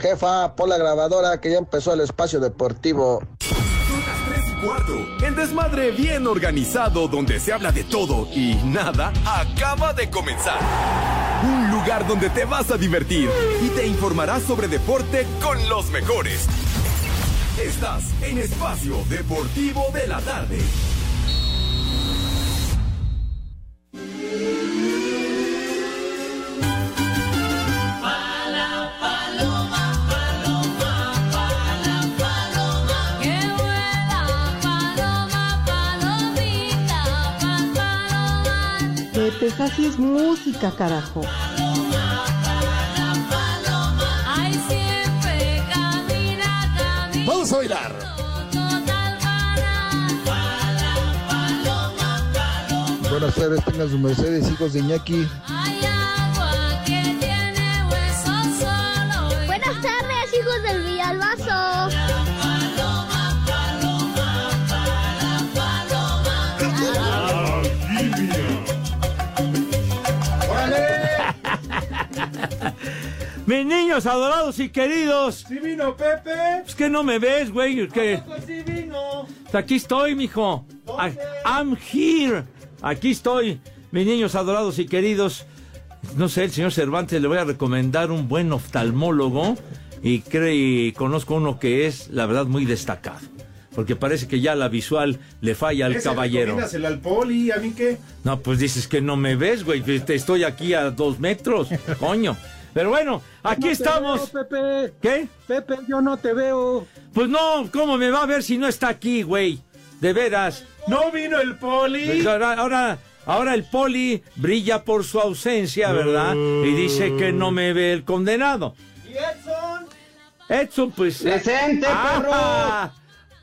Jefa, por la grabadora que ya empezó el espacio deportivo. Son las 3 y. El desmadre bien organizado donde se habla de todo y nada acaba de comenzar. Un lugar donde te vas a divertir y te informarás sobre deporte con los mejores. Estás en Espacio Deportivo de la Tarde. Sí es música, carajo. Vamos a bailar. Buenas tardes, tengan sus mercedes, hijos de Iñaki. Mis niños adorados y queridos. ¿Sí vino Pepe? Es que no me ves, güey. que Pues sí vino. Aquí estoy, mijo. I- I'm here. Aquí estoy. Mis niños adorados y queridos. No sé, el señor Cervantes le voy a recomendar un buen oftalmólogo. Y, creo, y conozco uno que es, la verdad, muy destacado. Porque parece que ya la visual le falla al caballero. recomiéndaselo al poli, ¿a mí qué? No, pues dices que no me ves, güey. estoy aquí a dos metros, coño. Pero bueno, aquí No estamos. veo, Pepe. ¿Qué? Pepe, yo no te veo. Pues no, ¿cómo me va a ver si no está aquí, güey? De veras. ¿No vino el poli? Pues ahora, ahora, ahora el poli brilla por su ausencia, ¿verdad? Y dice que no me ve el condenado. ¿Y Edson? Edson, pues. Presente, ah,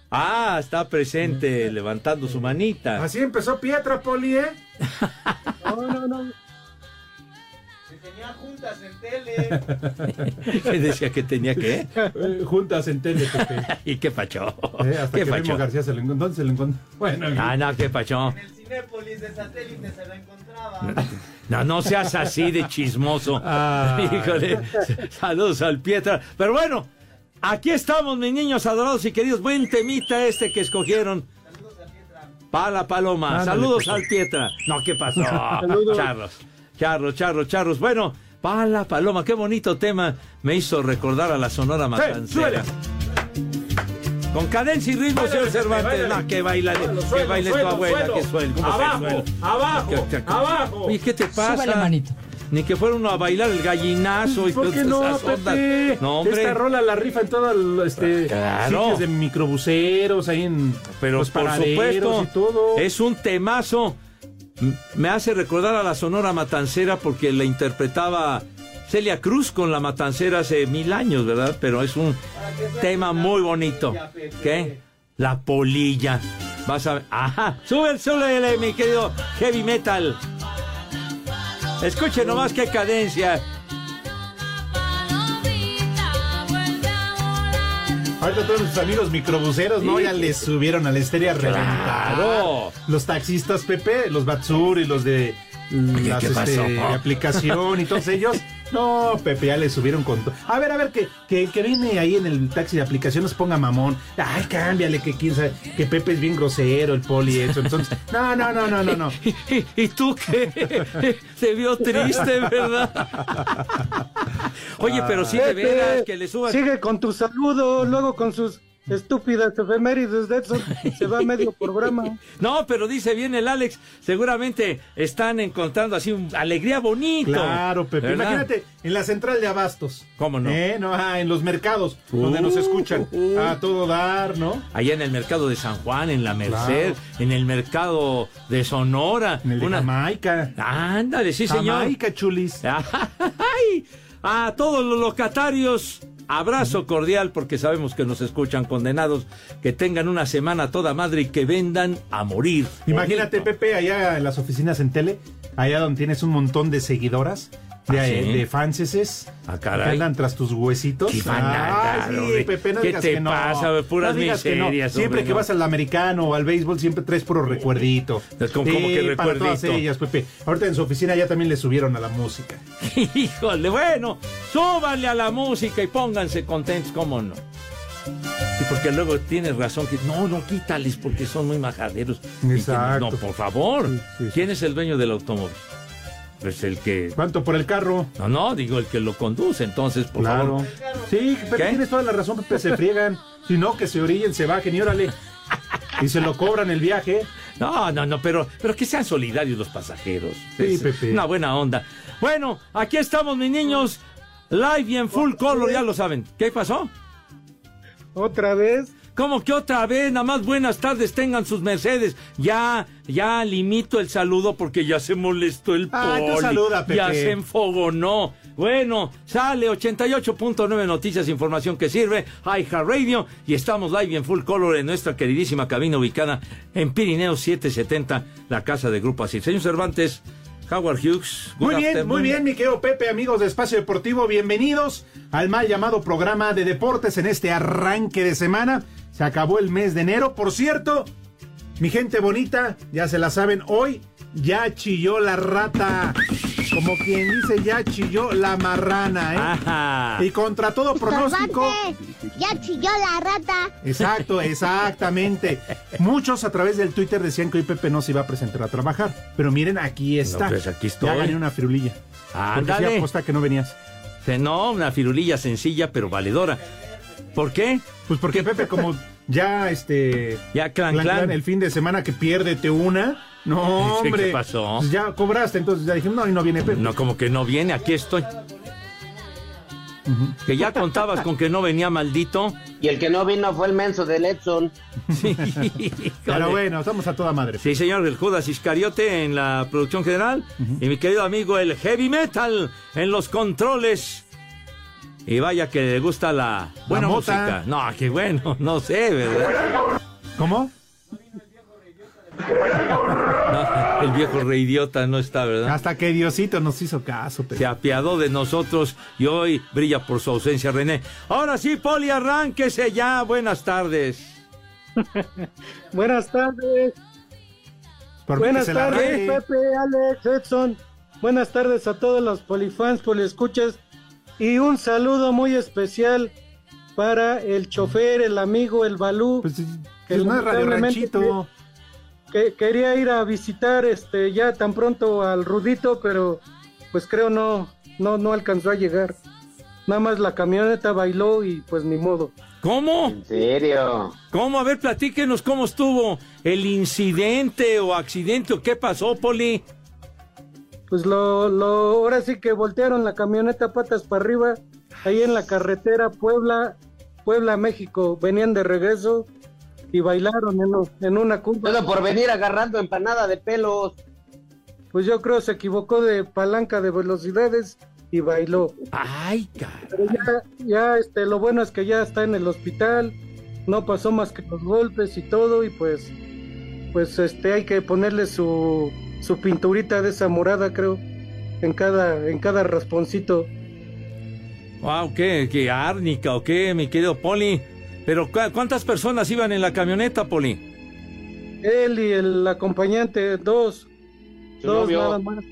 Ah, está presente, levantando su manita. Así empezó Pietra, poli, ¿eh? No, no, no. Juntas en tele. ¿Qué decía que tenía que? Eh, juntas en tele, Pepe. ¿Y qué pacho? Eh, hasta ¿Qué que pacho? García se lo encontró. ¿Dónde se lo encontró? Bueno, Ah, no, qué pacho. el Cinépolis de satélite se lo encontraba. No, no seas así de chismoso. Ah. Híjole. Saludos al Pietra. Pero bueno, aquí estamos, mis niños adorados y queridos. Buen temita este que escogieron. Para la paloma. Ándale, Saludos pues. al Pietra. No, ¿qué pasó? Saludos. Charros. Charros, charros, charros. Bueno, para la paloma. Qué bonito tema. Me hizo recordar a la Sonora Matancera. Con cadencia y ritmo, señor Cervantes. No, que baila, Suelo, que suelo, baile tu abuela, suelo. que suelo. ¿Cómo que Abajo, suelo? abajo, Que- que- abajo. Oye, ¿qué te pasa? Manito. Ni que fuera uno a bailar el gallinazo y ¿Por qué todas no, esas ondas. Pepe? No, hombre. Esta rola la rifa en todos los este, Claro. sitios de microbuseros, ahí en Pero los por supuesto, y todo. es un temazo. Me hace recordar a la Sonora Matancera porque la interpretaba Celia Cruz con la Matancera hace mil años, ¿verdad? Pero es un tema muy bonito. ¿Qué? La polilla. Vas a ver. Ajá. Sube, sube, mi querido heavy metal. Escuche nomás qué cadencia. Ahorita todos nuestros amigos microbuseros, ¿no? Sí. Ya les subieron a la estéreo. Claro. Los taxistas, Pepe, los Batsur y los de las, ¿qué pasó? este, aplicación y todos ellos. No, Pepe, ya le subieron con todo. A ver, a ver, que, que, que viene ahí en el taxi de aplicación nos ponga mamón. Ay, cámbiale, que quién sabe, que Pepe es bien grosero, el poli, eso. Entonces, no, no, no, no, no, no. ¿Y, y tú qué? Se vio triste, ¿verdad? Oye, pero sí, de veras, que le suban. Sigue con tu saludo, luego con sus estúpidas efemérides de Edson. Se va medio programa. No, pero dice bien el Alex, seguramente están encontrando así un alegría bonito. Claro, Pepe. ¿verdad? Imagínate, en la central de abastos. ¿Cómo no? ¿Eh? no ah, en los mercados, donde nos escuchan. A todo dar, ¿no? Allá en el mercado de San Juan, en la Merced, en el mercado de Sonora. En el de una- Jamaica. Ándale, sí, señor. Jamaica, chulis. Ay, a todos los locatarios, abrazo cordial porque sabemos que nos escuchan condenados, que tengan una semana toda madre y que vendan a morir. Imagínate, Bonito. Pepe, allá en las oficinas en tele, allá donde tienes un montón de seguidoras, de, ¿Ah, sí? de fanses Ah, que andan tras tus huesitos. Qué van a Ah, sí. Pepe, no ¿Qué digas te que no. pasa? Puras No digas que no. miserias, Siempre hombre, que vas al americano o al béisbol, siempre traes puro recuerdito. ¿Cómo- cómo que para todas recuerdito? ellas, Pepe. Ahorita en su oficina ya también le subieron a la música. Híjole, bueno, súbanle a la música y pónganse contentos, ¿cómo no? Sí, porque luego tienes razón que no, no quítales porque son muy majaderos. Y que- Exacto. No, por favor. ¿Quién es el dueño del automóvil? Pues el que. ¿Cuánto por el carro? No, no, digo el que lo conduce, entonces, por Claro. favor. Sí, Pepe, ¿Qué? tienes toda la razón, Pepe, se friegan. Si no, que se orillen, se bajen y órale. Y se lo cobran el viaje. No, no, no, pero, pero que sean solidarios los pasajeros. Sí, Es Pepe. Una buena onda. Bueno, aquí estamos, mis niños. Live y en full color, ya lo saben. ¿Qué pasó? Otra vez. ¿Cómo que otra vez? Nada más buenas tardes, tengan sus Mercedes. Ya, ya limito el saludo porque ya se molestó el Ah, poli. saluda, Pepe. Ya se enfogonó. Bueno, sale 88.9 Noticias, información que sirve, Radio y estamos live en full color en nuestra queridísima cabina ubicada en Pirineo 770, la casa de Grupo Asir. Señor Cervantes, Howard Hughes. Muy bien, afternoon. muy bien, mi querido Pepe, amigos de Espacio Deportivo, bienvenidos al mal llamado programa de deportes en este arranque de semana. Se acabó el mes de enero. Por cierto, mi gente bonita, ya se la saben, hoy ya chilló la rata. Como quien dice, ya chilló la marrana, ¿eh? Ajá. Y contra todo pronóstico. Cervantes, ya chilló la rata. Exacto, exactamente. Muchos a través del Twitter decían que hoy Pepe no se iba a presentar a trabajar. Pero miren, aquí está. pues aquí estoy. Ya gané una firulilla. Porque sí Ándale. aposta que no venías. No, una firulilla sencilla pero valedora. ¿Por qué? Pues porque Pepe, como ya este. Ya, clan, clan. el fin de semana que piérdete una. No, ¿Qué hombre. pasó? Pues ya cobraste, entonces ya dije, no, y no viene Pepe. No, como que no viene, aquí estoy. Que ya contabas con que no venía maldito. Y el que no vino fue el menso del Edson. Sí, Pero bueno, estamos a toda madre. Sí, señor, el Judas Iscariote en la producción general. Y mi querido amigo, el Heavy Metal en los controles. Y vaya que le gusta la buena música. No, qué bueno, no sé, ¿verdad? ¿Cómo? No, el viejo reidiota no está, ¿verdad? Hasta que Diosito nos hizo caso, Pepe. se apiadó de nosotros y hoy brilla por su ausencia, René. Ahora sí, Poli, arránquese ya. Buenas tardes. Buenas tardes. Buenas tardes. Pepe, Alex, Edson. Buenas tardes a todos los polifans, poliescuchas. Y un saludo muy especial para el chofer, el amigo, el Balú. Pues, que no es Radio Ranchito. que quería ir a visitar este ya tan pronto al Rudito, pero pues creo no no no alcanzó a llegar. Nada más la camioneta bailó y pues ni modo. ¿Cómo? ¿En serio? ¿Cómo? A ver, platíquenos cómo estuvo el incidente o accidente o qué pasó, Poli. Pues lo, lo ahora sí que voltearon la camioneta patas para arriba ahí en la carretera Puebla Puebla México. Venían de regreso y bailaron en, en una curva. Todo por venir agarrando empanada de pelos. Pues yo creo se equivocó de palanca de velocidades y bailó. Ay, caray. Pero ya, ya, este, lo bueno es que ya está en el hospital, no pasó más que los golpes y todo, y pues, pues, este, hay que ponerle su, su pinturita de esa morada, creo, en cada, en cada rasponcito. Wow, ¿qué? ¿Qué árnica o qué, mi querido Poli? Pero ¿cu- ¿cuántas personas iban en la camioneta, Poli? Él y el acompañante, dos, Su dos novio. nada más.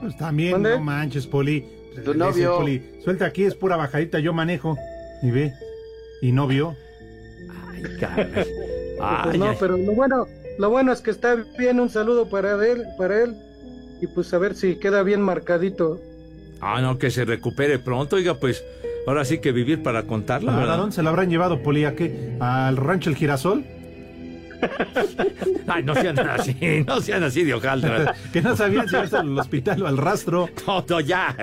Pues también, ¿Mande? no manches, Poli. Tu novio. Poli, Suelta aquí, es pura bajadita, yo manejo. Y ve. Y no vio. Ay, caray. Pues Ay, no, ay. pero lo bueno, lo bueno es que está bien, un saludo para él, para él, y pues a ver si queda bien marcadito. Ah, no, que se recupere pronto. Oiga, pues ahora sí que vivir para contarla, ¿A dónde se la habrán llevado, Poli? ¿A qué? ¿Al rancho El Girasol? Ay, no sean así, no sean así de hojaldras. que no sabían si ibas al hospital o al rastro. Todo ya.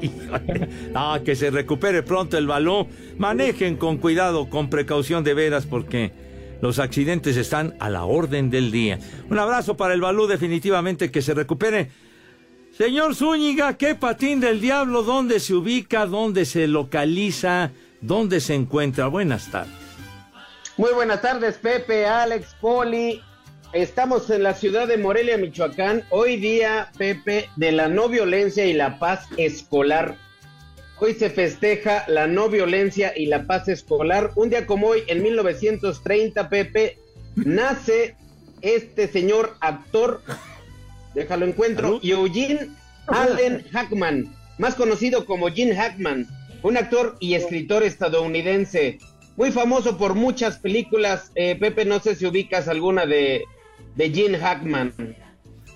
Híjole. No, que se recupere pronto el balón. Manejen con cuidado, con precaución de veras, porque los accidentes están a la orden del día. Un abrazo para el balú, definitivamente que se recupere. Señor Zúñiga, ¿qué patín del diablo? ¿Dónde se ubica? ¿Dónde se localiza? ¿Dónde se encuentra? Buenas tardes. Muy buenas tardes, Pepe, Alex, Poli. Estamos en la ciudad de Morelia, Michoacán. Hoy día, Pepe, de la no violencia y la paz escolar. Hoy se festeja la no violencia y la paz escolar. Un día como hoy, en 1930, Pepe, nace este señor actor, déjalo encuentro, Eugene Allen Hackman, más conocido como Gene Hackman, un actor y escritor estadounidense, muy famoso por muchas películas. Eh, Pepe, no sé si ubicas alguna de, de Gene Hackman.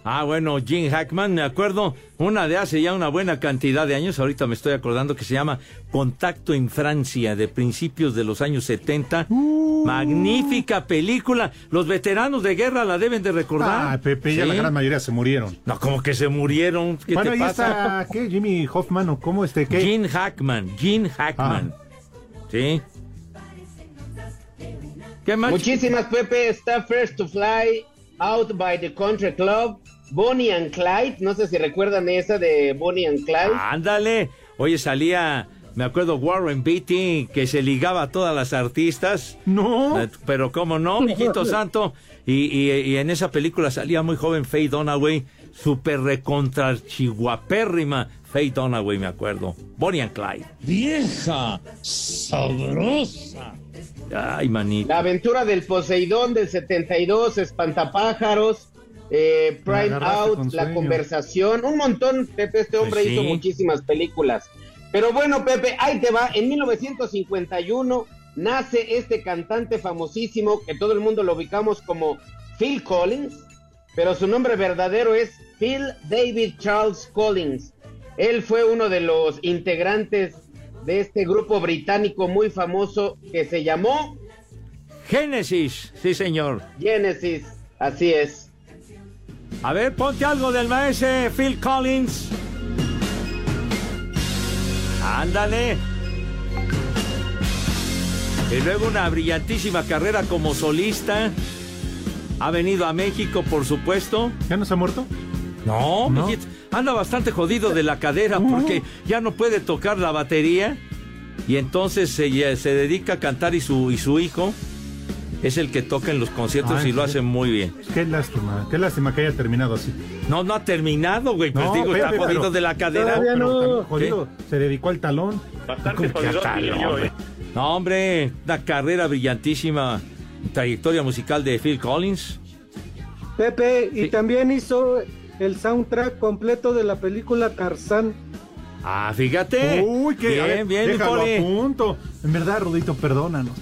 Ah, bueno, Gene Hackman, me acuerdo, una de hace ya una buena cantidad de años, ahorita me estoy acordando que se llama Contacto en Francia, de principios de los años 70. Magnífica película. Los veteranos de guerra la deben de recordar. Ah, Pepe, ya Sí. la gran mayoría se murieron. No, como que se murieron. ¿Qué bueno, te ahí pasa? está, ¿qué? Jimmy Hoffman o cómo este, ¿qué? Gene Hackman, Gene Hackman. Sí. ¿Qué más? Muchísimas, Pepe. Está First to Fly, Out by the Country Club, Bonnie and Clyde. No sé si recuerdan esa de Bonnie and Clyde. Ándale. Oye, salía, me acuerdo, Warren Beatty, que se ligaba a todas las artistas. No. Eh, Pero cómo no, mijito santo. Y, y- y en esa película salía muy joven Faye Dunaway, súper recontra chihuapérrima Faye Dunaway, me acuerdo. Bonnie and Clyde. Vieja, sabrosa. Ay, manito. La aventura del Poseidón del 72, Espantapájaros, eh, Me Prime Out, La. Conversación, un montón, Pepe, este hombre Pues sí. hizo muchísimas películas. Pero bueno, Pepe, ahí te va, en 1951 nace este cantante famosísimo que todo el mundo lo ubicamos como Phil Collins, pero su nombre verdadero es Phil David Charles Collins. Él fue uno de los integrantes de este grupo británico muy famoso que se llamó Génesis, sí, señor. Genesis, así es. A ver, ponte algo del maestro Phil Collins. Ándale. Y luego una brillantísima carrera como solista. Ha venido a México, por supuesto. ¿Ya no se ha muerto? No, ¿No? mijito. anda bastante jodido de la cadera porque ya no puede tocar la batería y entonces se, se dedica a cantar y su, y su hijo es el que toca en los conciertos Ay, y lo hace muy bien. Qué lástima, qué lástima que haya terminado así. No, no ha terminado, güey. Pues No, digo, está jodido pero- de la cadera. Todavía no. jodido, se dedicó al talón. Bastante ¿Cómo que jodido, no, hombre? ¿eh? No, hombre, una carrera brillantísima, trayectoria musical de Phil Collins. Pepe, y Sí. también hizo el soundtrack completo de la película Tarzán. Ah, fíjate. Uy, qué bien, bien, déjalo a punto. En verdad, Rudito, perdónanos.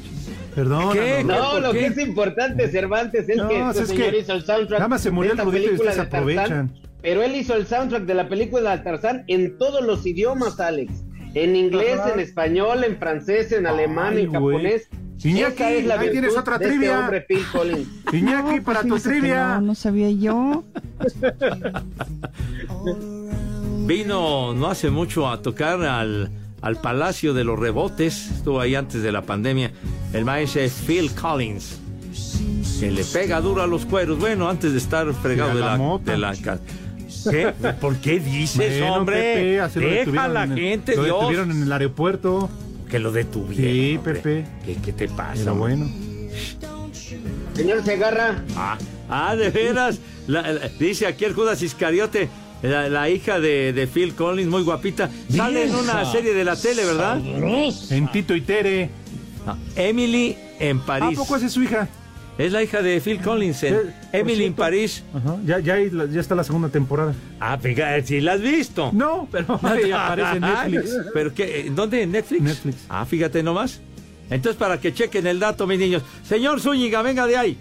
¿Qué? No, ¿Por lo qué? que es importante, Cervantes, es No, que este es señor que hizo el soundtrack. nada más se murió el Rudito y película ustedes de Tarzán, aprovechan. Pero él hizo el soundtrack de la película de Tarzán en todos los idiomas, Alex. En inglés, Ajá. en español, en francés, en alemán, Ay, en japonés. Iñaki, es la ahí tienes otra este trivia. hombre, Collins. Iñaki, No, para pues tu trivia. No, no sabía yo. Vino no hace mucho a tocar al, al Palacio de los Rebotes, estuvo ahí antes de la pandemia, el maestro Phil Collins, que le pega duro a los cueros, bueno, antes de estar fregado de la. De la ¿Qué? ¿Por qué dices, Bueno, hombre? Pepe, Deja a la en el- gente, Lo Dios. detuvieron en el aeropuerto. Que lo detuvieron. Sí, hombre. Pepe. ¿Qué, qué te pasa? Hombre? bueno. Señor Segarra, Ah, ah, de veras. La- la- dice aquí el Judas Iscariote, la, la hija de, de Phil Collins, muy guapita. Sale en una serie de la tele, ¿verdad? sabrosa. En Tito y Tere. Emily en ¿A París. poco esa es su hija? Es la hija de Phil Collins en Eh, Emily en. París. Ajá. Ya, ya, ya está la segunda temporada. Ah, fíjate, si la has visto. No, pero ahí aparece en Netflix. ¿Pero qué? ¿En ¿Dónde? ¿En Netflix? Netflix. Ah, fíjate nomás. Entonces, para que chequen el dato, mis niños. Señor Zúñiga, venga de ahí.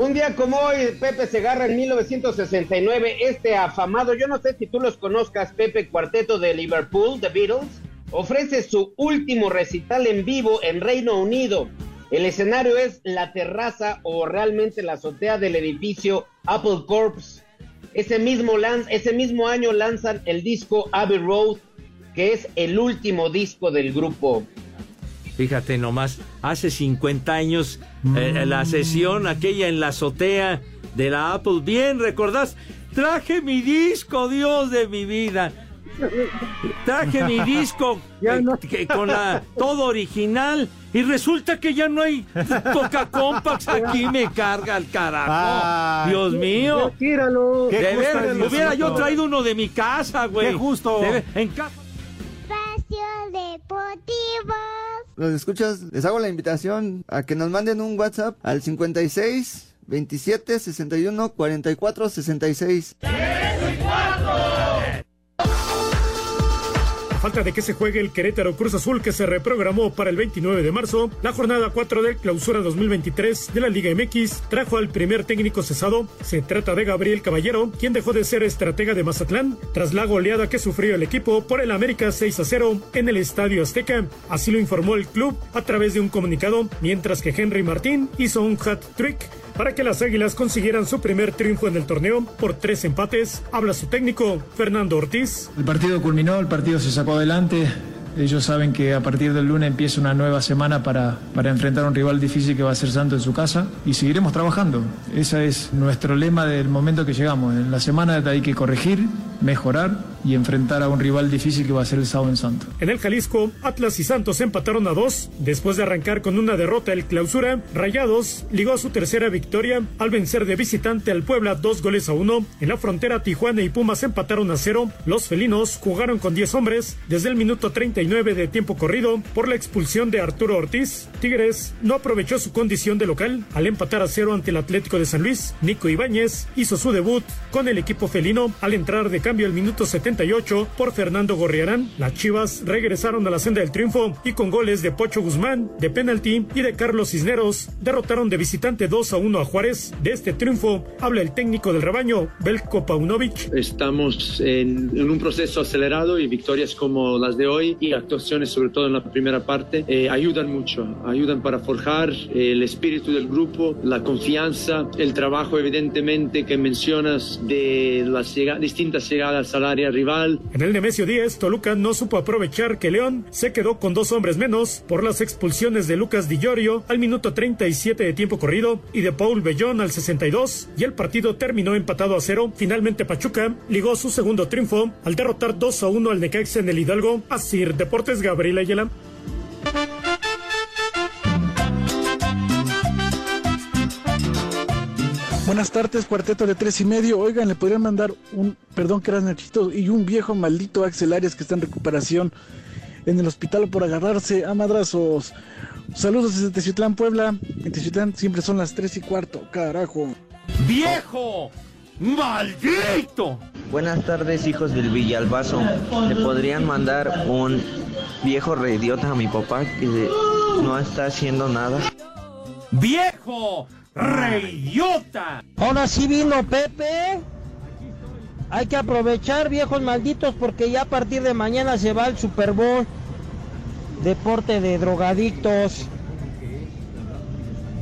Un día como hoy, Pepe Segarra en 1969, este afamado, yo no sé si tú los conozcas, Pepe Cuarteto de Liverpool, The Beatles, ofrece su último recital en vivo en Reino Unido. El escenario es la terraza o realmente la azotea del edificio Apple Corps. Ese mismo, ese mismo año lanzan el disco Abbey Road, que es el último disco del grupo. Fíjate nomás, hace 50 años, eh, la sesión aquella en la azotea de la Apple. Bien, ¿recordás? Traje mi disco, Dios de mi vida. Traje mi disco eh, que- con la todo original y resulta que ya no hay Toca Compax aquí me carga el carajo. Ay. Dios mío. Ya tíralo. Qué De ver, hubiera yo traído uno de mi casa, güey. Qué justo. De ver, en casa. Espacio Deportivo. Los escuchas, les hago la invitación a que nos manden un WhatsApp al 56 27 61 44 66. A falta de que se juegue el Querétaro Cruz Azul que se reprogramó para el 29 de marzo, la jornada 4 del clausura 2023 de la Liga MX trajo al primer técnico cesado. Se trata de Gabriel Caballero, quien dejó de ser estratega de Mazatlán tras la goleada que sufrió el equipo por el América 6 a 0 en el Estadio Azteca. Así lo informó el club a través de un comunicado, mientras que Henry Martín hizo un hat-trick para que las Águilas consiguieran su primer triunfo en el torneo por tres empates. Habla su técnico, Fernando Ortiz. El partido culminó, el partido se sacó adelante. Ellos saben que a partir del lunes empieza una nueva semana para, para enfrentar a un rival difícil que va a ser Santo en su casa y seguiremos trabajando. Ese es nuestro lema del momento que llegamos. En la semana hay que corregir, mejorar y enfrentar a un rival difícil que va a ser el sábado en Santo. En el Jalisco, Atlas y Santos empataron a dos. Después de arrancar con una derrota el clausura, Rayados ligó su tercera victoria al vencer de visitante al Puebla dos goles a uno. En la frontera, Tijuana y Pumas empataron a cero. Los felinos jugaron con 10 hombres desde el minuto 39 de tiempo corrido por la expulsión de Arturo Ortiz. Tigres no aprovechó su condición de local al empatar a cero ante el Atlético de San Luis. Nico Ibáñez hizo su debut con el equipo felino al entrar de cambio el minuto 78 por Fernando Gorriarán. Las Chivas regresaron a la senda del triunfo y con goles de Pocho Guzmán, de penalti y de Carlos Cisneros derrotaron de visitante 2 a 1 a Juárez. De este triunfo habla el técnico del rebaño, Belko Paunovic. Estamos en, en un proceso acelerado y victorias como las de hoy y actuaciones sobre todo en la primera parte eh, ayudan mucho, ayudan para forjar eh, el espíritu del grupo, la confianza, el trabajo evidentemente que mencionas de las distintas llegadas al área En el Nemesio 10, Toluca no supo aprovechar que León se quedó con dos hombres menos por las expulsiones de Lucas Di Llorio al minuto 37 de tiempo corrido y de Paul Bellón al 62 y el partido terminó empatado a cero. Finalmente Pachuca ligó su segundo triunfo al derrotar 2 a 1 al Necaxa en el Hidalgo. Así Deportes Gabriel Ayala. Buenas tardes, cuarteto de tres y medio. Oigan, le podrían mandar un, perdón que eras Nachito, y un viejo maldito Axel Arias que está en recuperación en el hospital por agarrarse a madrazos. Saludos desde Teciutlán, Puebla. En Teciutlán siempre son las tres y cuarto, carajo. ¡Viejo! ¡Maldito! Buenas tardes, hijos del Villalbazo. ¿Le podrían mandar un viejo reidiota a mi papá que no está haciendo nada? ¡Viejo! ¡Reyota! Ahora sí vino Pepe. Hay que aprovechar, viejos malditos, porque ya a partir de mañana se va el Super Bowl. Deporte de drogadictos.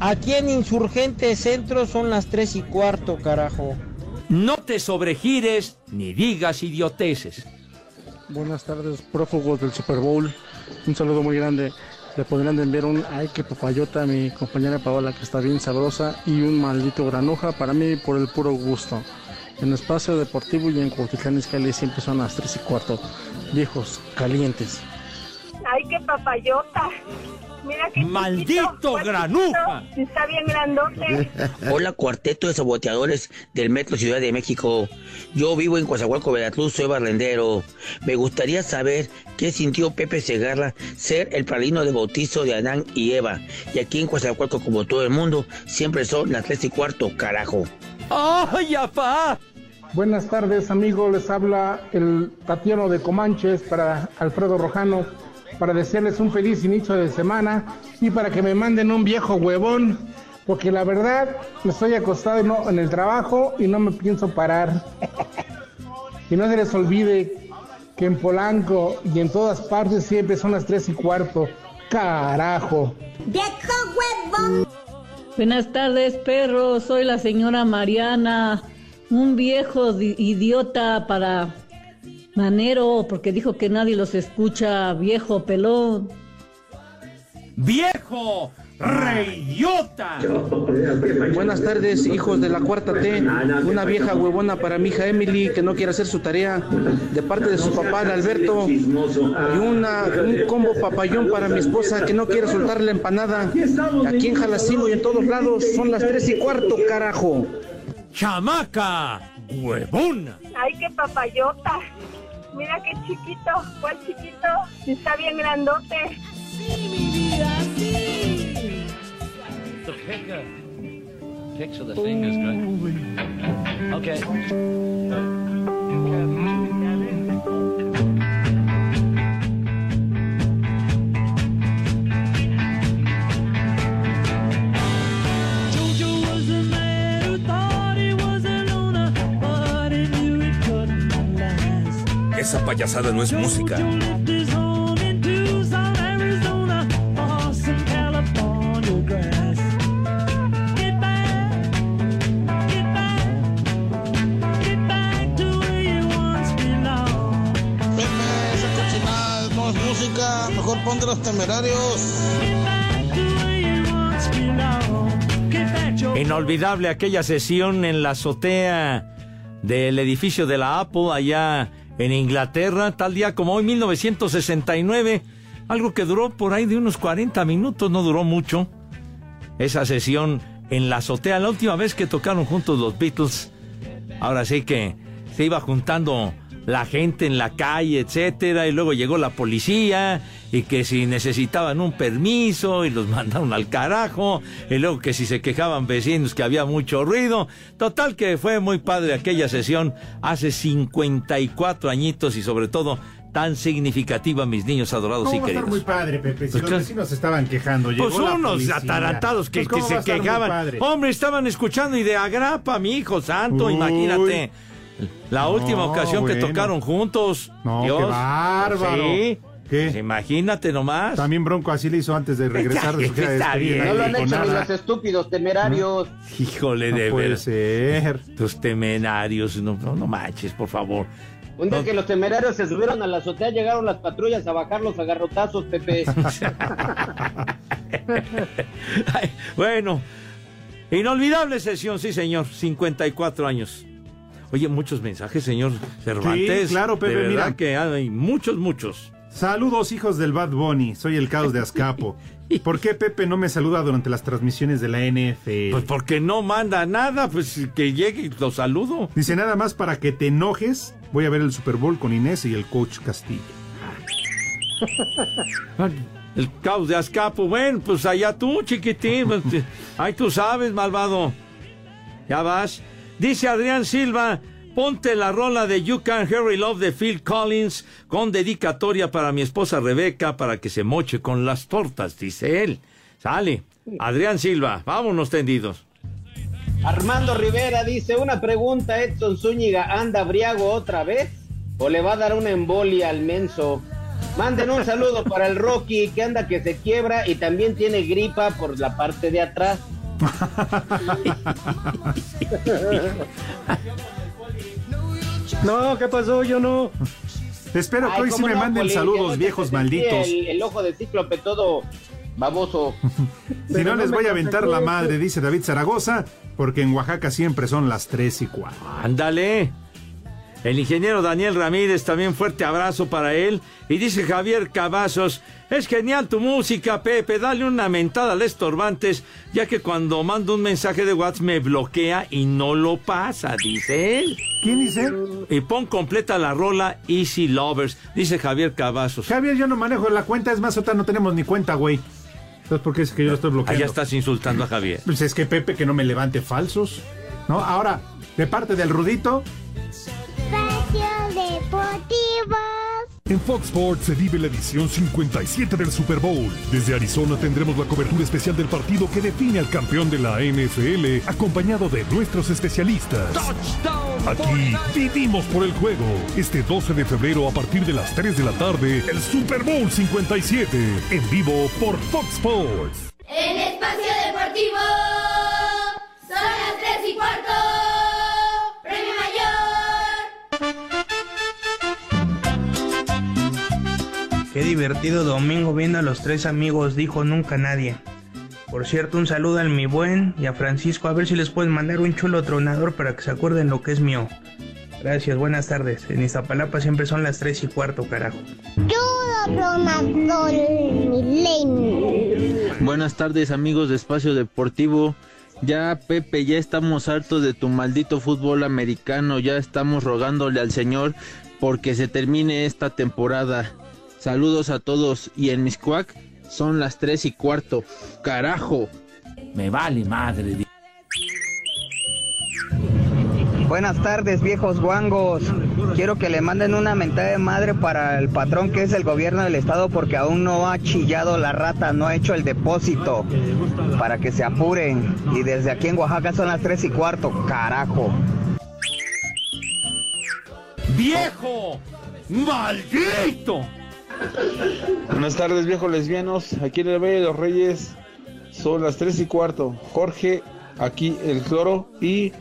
Aquí en Insurgente Centro son las tres y cuarto, carajo. No te sobregires ni digas idioteces. Buenas tardes, prófugos del Super Bowl. Un saludo muy grande. Le podrían enviar un ay que papayota a mi compañera Paola que está bien sabrosa y un maldito granuja para mí por el puro gusto. En espacio deportivo y en Cuautitlán Izcalli siempre son las 3 y cuarto. Viejos, calientes. Ay, qué papayota. Mira qué ¡Maldito chiquito, granuja! chiquito. Está bien grandote. Hola, cuarteto de saboteadores del Metro Ciudad de México. Yo vivo en Coazahualco, Veracruz, soy barrendero. Me gustaría saber qué sintió Pepe Segarra ser el padrino de bautizo de Adán y Eva. Y aquí en Coazahualco, como todo el mundo, siempre son las tres y cuarto, carajo. ¡Ay, apá! Buenas tardes amigos, les habla el Tatiano de Comanches para Alfredo Rojano, para desearles un feliz inicio de semana y para que me manden un viejo huevón, porque la verdad me estoy acostado en, en el trabajo y no me pienso parar. y no se les olvide que en Polanco y en todas partes siempre son las tres y cuarto. Carajo. ¡Viejo huevón! Buenas tardes, perro. Soy la señora Mariana. Un viejo di- idiota para Manero, porque dijo que nadie los escucha, viejo pelón. ¡Viejo! ¡Reyota! Buenas tardes, hijos de la cuarta T. Una vieja huevona para mi hija Emily que no quiere hacer su tarea. De parte de su papá, el Alberto. Y una, un combo papayón para mi esposa que no quiere soltar la empanada. Aquí en Jalacingo y en todos lados son las tres y cuarto, carajo. ¡Chamaca! ¡Huevona! Ay, qué papayota. Mira qué chiquito. ¿Cuál chiquito? Está bien grandote. The picker. Picks with the fingers, good. Okay. Esa cochinada no es música. Mejor ponte los temerarios. Inolvidable aquella sesión en la azotea del edificio de la Apple allá en Inglaterra, tal día como hoy, 1969. Algo que duró por ahí de unos 40 minutos, no duró mucho. Esa sesión en la azotea, la última vez que tocaron juntos los Beatles. Ahora sí que se iba juntando la gente en la calle, etcétera, y luego llegó la policía y que si necesitaban un permiso y los mandaron al carajo, y luego que si se quejaban vecinos que había mucho ruido. Total que fue muy padre aquella sesión hace 54 añitos y sobre todo tan significativa, mis niños adorados ¿Cómo y va a estar queridos. muy padre, Pepe? Si Pues los vecinos estaban quejando. llegó Pues la unos policía. atarantados que, Pues, que ¿cómo va se quejaban. padre? Hombre, estaban escuchando y de agrapa, mi hijo santo, Uy. imagínate. La No, última ocasión que bueno. tocaron juntos. No, Dios. qué bárbaro. Sí. ¿Qué? Pues imagínate nomás. También Bronco así le hizo antes de regresar Está despedida. bien. No lo han hecho ni los estúpidos temerarios. Híjole, No de puede ser. Tus temenarios, no, no, no manches, por favor. Un día que los temerarios se subieron a la azotea, llegaron las patrullas a bajar los agarrotazos, Pepe. Ay, bueno, inolvidable sesión, sí, señor. 54 años. Oye, muchos mensajes, señor Cervantes. Sí, claro, Pepe, De verdad mira. que hay muchos, muchos. Saludos, hijos del Bad Bunny. Soy el caos de Azcapo. ¿Por qué Pepe no me saluda durante las transmisiones de la NFL? Pues porque no manda nada, pues que llegue y lo saludo. Dice nada más para que te enojes. Voy a ver el Super Bowl con Inés y el coach Castillo. El caos de Azcapo, bueno, pues allá tú, chiquitín. pues, Ahí tú sabes, malvado. Ya vas. Dice Adrián Silva, ponte la rola de You Can Hurry Love de Phil Collins con dedicatoria para mi esposa Rebeca para que se moche con las tortas, dice él. Sale. Adrián Silva, vámonos tendidos. Armando Rivera dice, una pregunta, Edson Zúñiga, ¿anda briago otra vez? ¿O le va a dar una embolia al menso? Manden un saludo para el Rocky, que anda que se quiebra y también tiene gripa por la parte de atrás. No, ¿qué pasó? Yo no. Espero que Ay, hoy sí me no, manden Poli, saludos, no viejos malditos. El, el ojo de cíclope todo baboso. Si no les voy a aventar la madre, dice David Zaragoza, porque en Oaxaca siempre son las 3 y 4. Ándale. El ingeniero Daniel Ramírez, también fuerte abrazo para él. Y dice Javier Cavazos, es genial tu música, Pepe, dale una mentada al estorbantes, ya que cuando mando un mensaje de WhatsApp me bloquea y no lo pasa, dice él. ¿Quién dice? Y pon completa la rola Easy Lovers, dice Javier Cavazos. Javier, yo no manejo la cuenta, es más, ahorita no tenemos ni cuenta, güey. Entonces, ¿por qué es que yo lo estoy bloqueando? Allá estás insultando a Javier. Pues es que Pepe que no me levante falsos. ¿No? Ahora, de parte del Rudito, Espacio Deportivo. En Fox Sports se vive la edición 57 del Super Bowl. Desde Arizona tendremos la cobertura especial del partido que define al campeón de la NFL, acompañado de nuestros especialistas. Aquí vivimos por el juego. Este 12 de febrero a partir de las 3 de la tarde, el Super Bowl 57, en vivo por Fox Sports. En Espacio Deportivo son las tres y cuarto. Qué divertido domingo viendo a los tres amigos, dijo nunca nadie. Por cierto, un saludo al mi buen y a Francisco, a ver si les pueden mandar un chulo tronador para que se acuerden lo que es mío. Gracias, buenas tardes. En Iztapalapa siempre son las 3 y cuarto, carajo. Chulo tronador milenio. Buenas tardes amigos de Espacio Deportivo. Ya Pepe, ya estamos hartos de tu maldito fútbol americano. Ya estamos rogándole al Señor porque se termine esta temporada. Saludos a todos y en Miscuac son las tres y cuarto. Carajo. Me vale madre. Buenas tardes, viejos guangos. Quiero que le manden una mentada de madre para el patrón que es el gobierno del estado porque aún no ha chillado la rata, no ha hecho el depósito. Para que se apuren. Y desde aquí en Oaxaca son las tres y cuarto, carajo. ¡Viejo! ¡Maldito! Buenas tardes, viejos lesbianos. Aquí en el Valle de los Reyes son las 3 y cuarto. Jorge, aquí el cloro. Y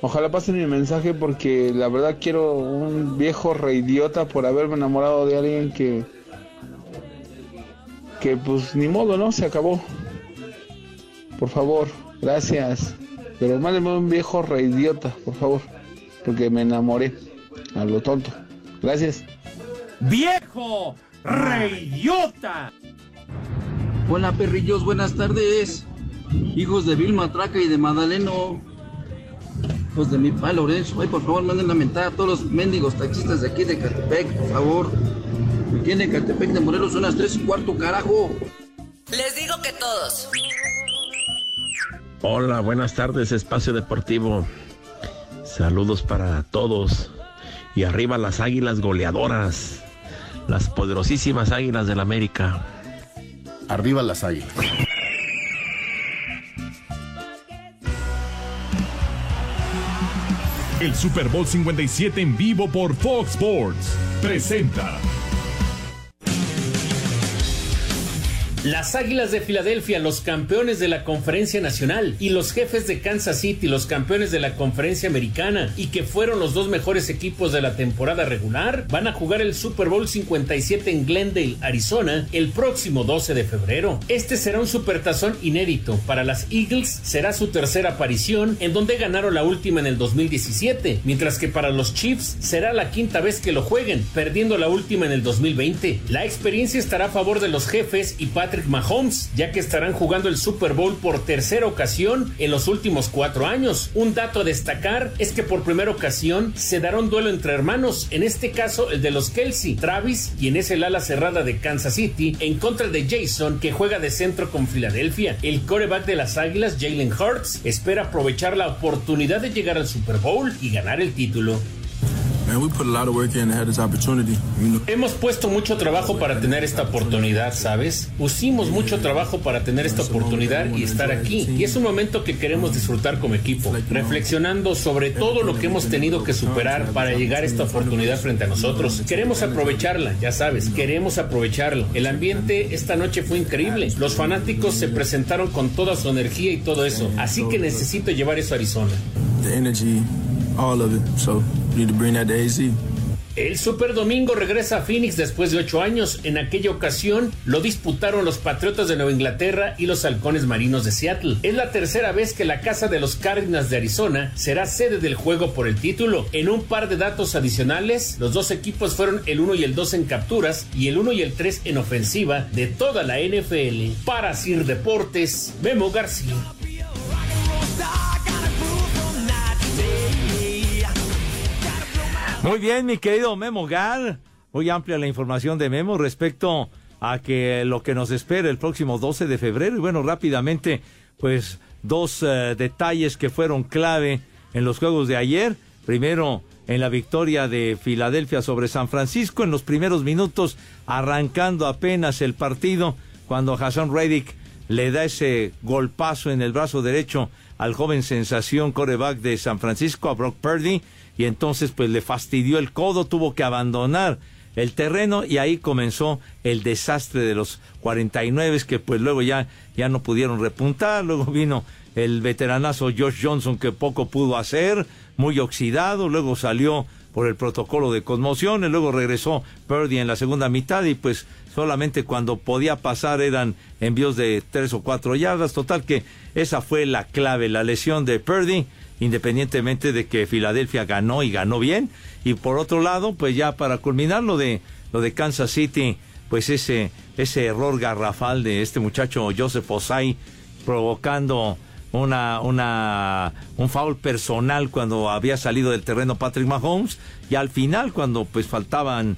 ojalá pasen mi mensaje porque la verdad quiero un viejo reidiota por haberme enamorado de alguien que. que pues ni modo, ¿no? Se acabó. Por favor, gracias. Pero mándenme un viejo reidiota, por favor. Porque me enamoré. A lo tonto. Gracias. ¡Viejo! ¡Reyota! Hola perrillos, buenas tardes. Hijos de Vilma Traca y de Madaleno. Hijos de mi pa Lorenzo. Ay, por favor, manden la mentada a todos los mendigos taxistas de aquí de Catepec, por favor. Aquí en Catepec de Morelos son las 3 y cuarto, carajo. Les digo que todos. Hola, buenas tardes, Espacio Deportivo. Saludos para todos. Y arriba las águilas goleadoras. Las poderosísimas águilas del América. Arriba las águilas. El Super Bowl 57 en vivo por Fox Sports presenta Las Águilas de Filadelfia, los campeones de la Conferencia Nacional, y los jefes de Kansas City, los campeones de la Conferencia Americana, y que fueron los dos mejores equipos de la temporada regular, van a jugar el Super Bowl 57 en Glendale, Arizona, el próximo 12 de febrero. Este será un supertazón inédito. Para las Eagles será su tercera aparición, en donde ganaron la última en el 2017, mientras que para los Chiefs será la quinta vez que lo jueguen, perdiendo la última en el 2020. La experiencia estará a favor de los jefes y Patrick Mahomes, ya que estarán jugando el Super Bowl por tercera ocasión en los últimos cuatro años. Un dato a destacar es que por primera ocasión se dará un duelo entre hermanos, en este caso el de los Kelsey, Travis, quien es el ala cerrada de Kansas City, en contra de Jason, que juega de centro con Filadelfia. El coreback de las Águilas, Jalen Hurts, espera aprovechar la oportunidad de llegar al Super Bowl y ganar el título. Hemos puesto mucho trabajo para tener esta oportunidad, ¿sabes? Pusimos mucho trabajo para tener esta oportunidad y estar aquí. Y es un momento que queremos disfrutar como equipo, reflexionando sobre todo lo que hemos tenido que superar para llegar a esta oportunidad frente a nosotros. Queremos aprovecharla, ya sabes, queremos aprovecharla. El ambiente esta noche fue increíble. Los fanáticos se presentaron con toda su energía y todo eso. Así que necesito llevar eso a Arizona. the energy, all of it. So El Super Domingo regresa a Phoenix después de ocho años. En aquella ocasión lo disputaron los Patriotas de Nueva Inglaterra y los Halcones Marinos de Seattle. Es la tercera vez que la casa de los Cardinals de Arizona será sede del juego por el título. En un par de datos adicionales, los dos equipos fueron el 1 y el 2 en capturas y el 1 y el 3 en ofensiva de toda la NFL. Para Sir Deportes, Memo García. Muy bien, mi querido Memo Gar. Muy amplia la información de Memo respecto a que lo que nos espera el próximo 12 de febrero. Y bueno, rápidamente, pues dos eh, detalles que fueron clave en los juegos de ayer. Primero, en la victoria de Filadelfia sobre San Francisco, en los primeros minutos, arrancando apenas el partido, cuando Hassan Reddick le da ese golpazo en el brazo derecho al joven sensación coreback de San Francisco, a Brock Purdy, y entonces pues le fastidió el codo, tuvo que abandonar el terreno y ahí comenzó el desastre de los 49 que pues luego ya, ya no pudieron repuntar, luego vino el veteranazo Josh Johnson que poco pudo hacer, muy oxidado, luego salió por el protocolo de conmoción, y luego regresó Purdy en la segunda mitad y pues solamente cuando podía pasar eran envíos de tres o cuatro yardas. Total que esa fue la clave, la lesión de Purdy, independientemente de que Filadelfia ganó y ganó bien. Y por otro lado, pues ya para culminar lo de, lo de Kansas City, pues ese, ese error garrafal de este muchacho Joseph Osai provocando una, una, un foul personal cuando había salido del terreno Patrick Mahomes y al final cuando pues faltaban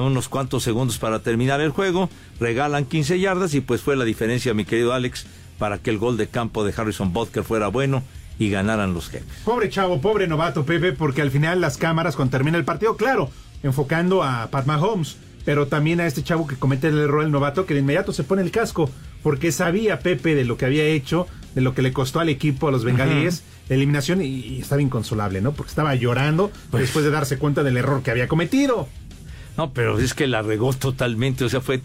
unos cuantos segundos para terminar el juego, regalan 15 yardas y pues fue la diferencia, mi querido Alex, para que el gol de campo de Harrison Butker fuera bueno y ganaran los jefes. Pobre chavo, pobre novato Pepe, porque al final las cámaras cuando termina el partido, claro, enfocando a Pat Mahomes, pero también a este chavo que comete el error el novato que de inmediato se pone el casco, porque sabía Pepe de lo que había hecho, de lo que le costó al equipo, a los bengalíes, la eliminación y, y estaba inconsolable, ¿no? Porque estaba llorando Pues después de darse cuenta del error que había cometido. No, pero es que la regó totalmente, o sea, fue